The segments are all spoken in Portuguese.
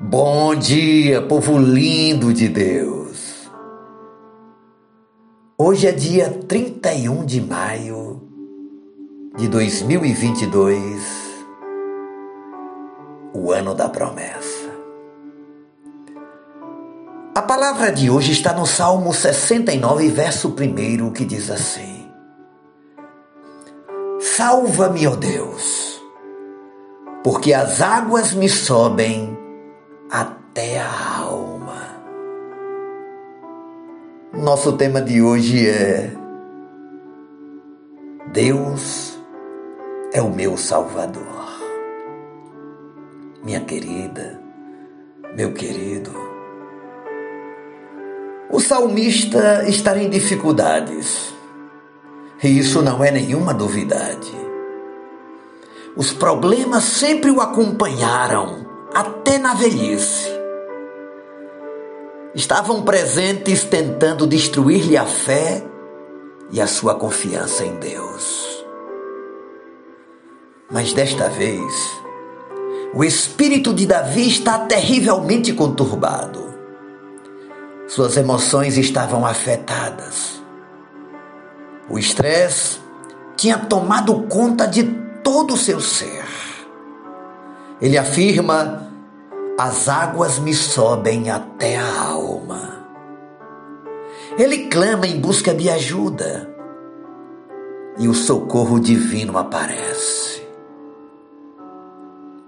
Bom dia, povo lindo de Deus. Hoje é dia 31 de maio de 2022, o ano da promessa. A palavra de hoje está no Salmo 69, verso 1, que diz assim: Salva-me, ó Deus, porque as águas me sobem até a alma. Nosso tema de hoje é Deus é o meu Salvador. Minha querida, meu querido, o salmista está em dificuldades e isso não é nenhuma novidade. Os problemas sempre o acompanharam até na velhice. Estavam presentes tentando destruir-lhe a fé e a sua confiança em Deus. Mas desta vez, o espírito de Davi está terrivelmente conturbado. Suas emoções estavam afetadas. O estresse tinha tomado conta de todo o seu ser. Ele afirma: as águas me sobem até a alma. Ele clama em busca de ajuda e o socorro divino aparece.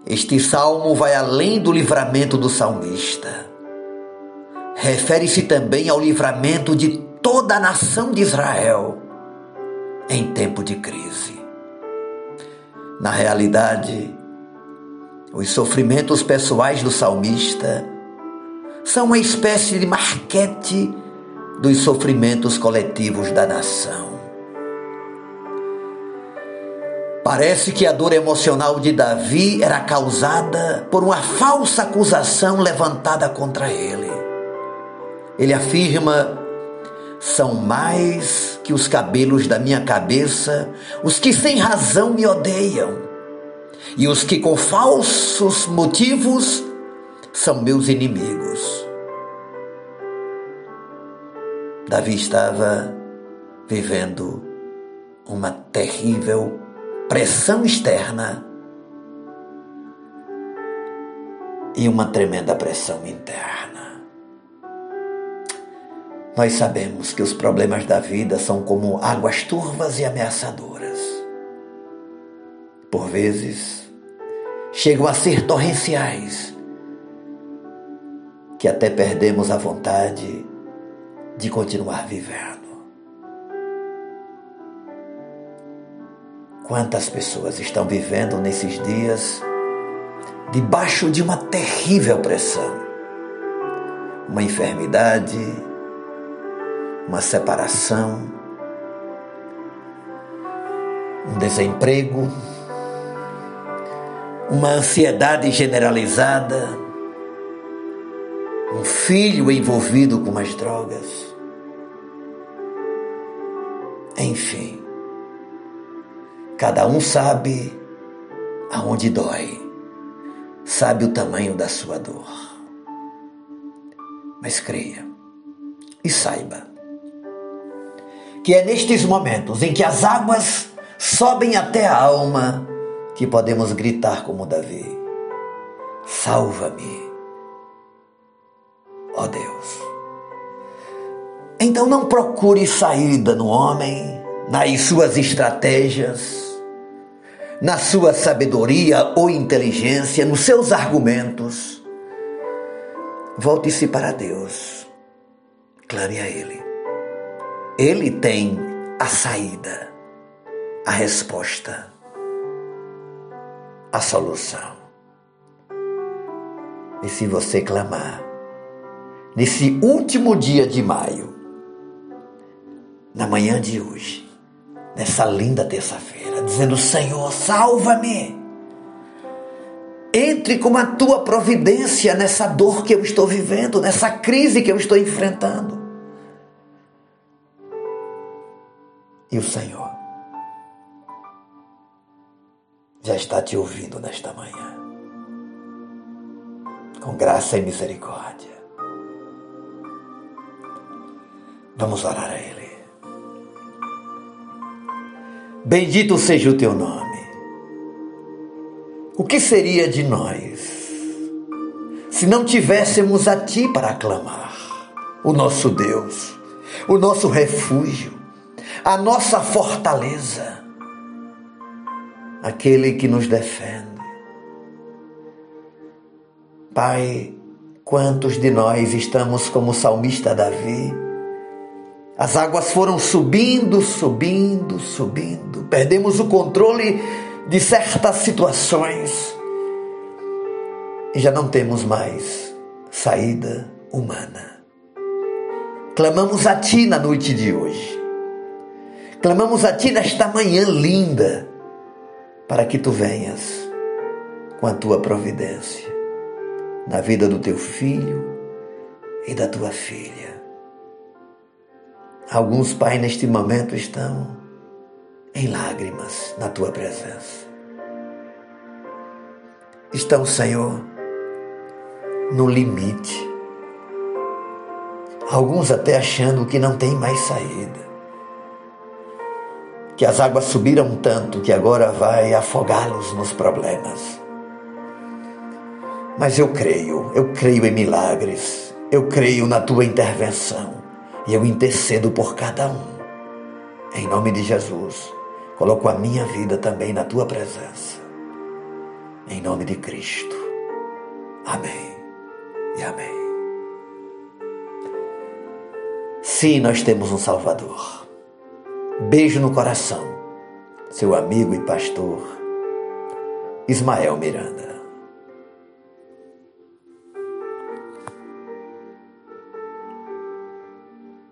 Este salmo vai além do livramento do salmista. Refere-se também ao livramento de toda a nação de Israel em tempo de crise. Na realidade, os sofrimentos pessoais do salmista são uma espécie de marquete dos sofrimentos coletivos da nação. Parece que a dor emocional de Davi era causada por uma falsa acusação levantada contra ele. Ele afirma são mais que os cabelos da minha cabeça os que sem razão me odeiam, e os que com falsos motivos são meus inimigos. Davi estava vivendo uma terrível pressão externa e uma tremenda pressão interna. Nós sabemos que os problemas da vida são como águas turvas e ameaçadoras. Por vezes, chegam a ser torrenciais, que até perdemos a vontade de continuar vivendo. Quantas pessoas estão vivendo nesses dias debaixo de uma terrível pressão? Uma enfermidade, uma separação, um desemprego, uma ansiedade generalizada, um filho envolvido com as drogas. Enfim, cada um sabe aonde dói, sabe o tamanho da sua dor. Mas creia e saiba que é nestes momentos em que as águas sobem até a alma que podemos gritar como Davi: Salva-me, ó Deus. Então não procure saída no homem, nas suas estratégias, na sua sabedoria ou inteligência, nos seus argumentos. Volte-se para Deus. Clame a Ele. Ele tem a saída, a resposta, a solução. E se você clamar, nesse último dia de maio, na manhã de hoje, nessa linda terça-feira, dizendo: Senhor, salva-me. Entre com a tua providência nessa dor que eu estou vivendo, nessa crise que eu estou enfrentando. E o Senhor já está te ouvindo nesta manhã. com graça e misericórdia. Vamos orar a Ele. Bendito seja o teu nome. O que seria de nós se não tivéssemos a Ti para aclamar, o nosso Deus, o nosso refúgio, a nossa fortaleza, aquele que nos defende? Pai, quantos de nós estamos como o salmista Davi? As águas foram subindo, subindo, subindo. Perdemos o controle de certas situações e já não temos mais saída humana. Clamamos a Ti na noite de hoje. Clamamos a Ti nesta manhã linda, para que Tu venhas com a Tua providência na vida do Teu filho e da Tua filha. Alguns, Pai, neste momento estão em lágrimas na Tua presença. Estão, Senhor, no limite. Alguns até achando que não tem mais saída. Que as águas subiram tanto que agora vai afogá-los nos problemas. Mas eu creio, eu creio em milagres, eu creio na tua intervenção e eu intercedo por cada um. Em nome de Jesus, coloco a minha vida também na tua presença. Em nome de Cristo. Amém e amém. Sim, nós temos um Salvador. Beijo no coração, seu amigo e pastor Ismael Miranda.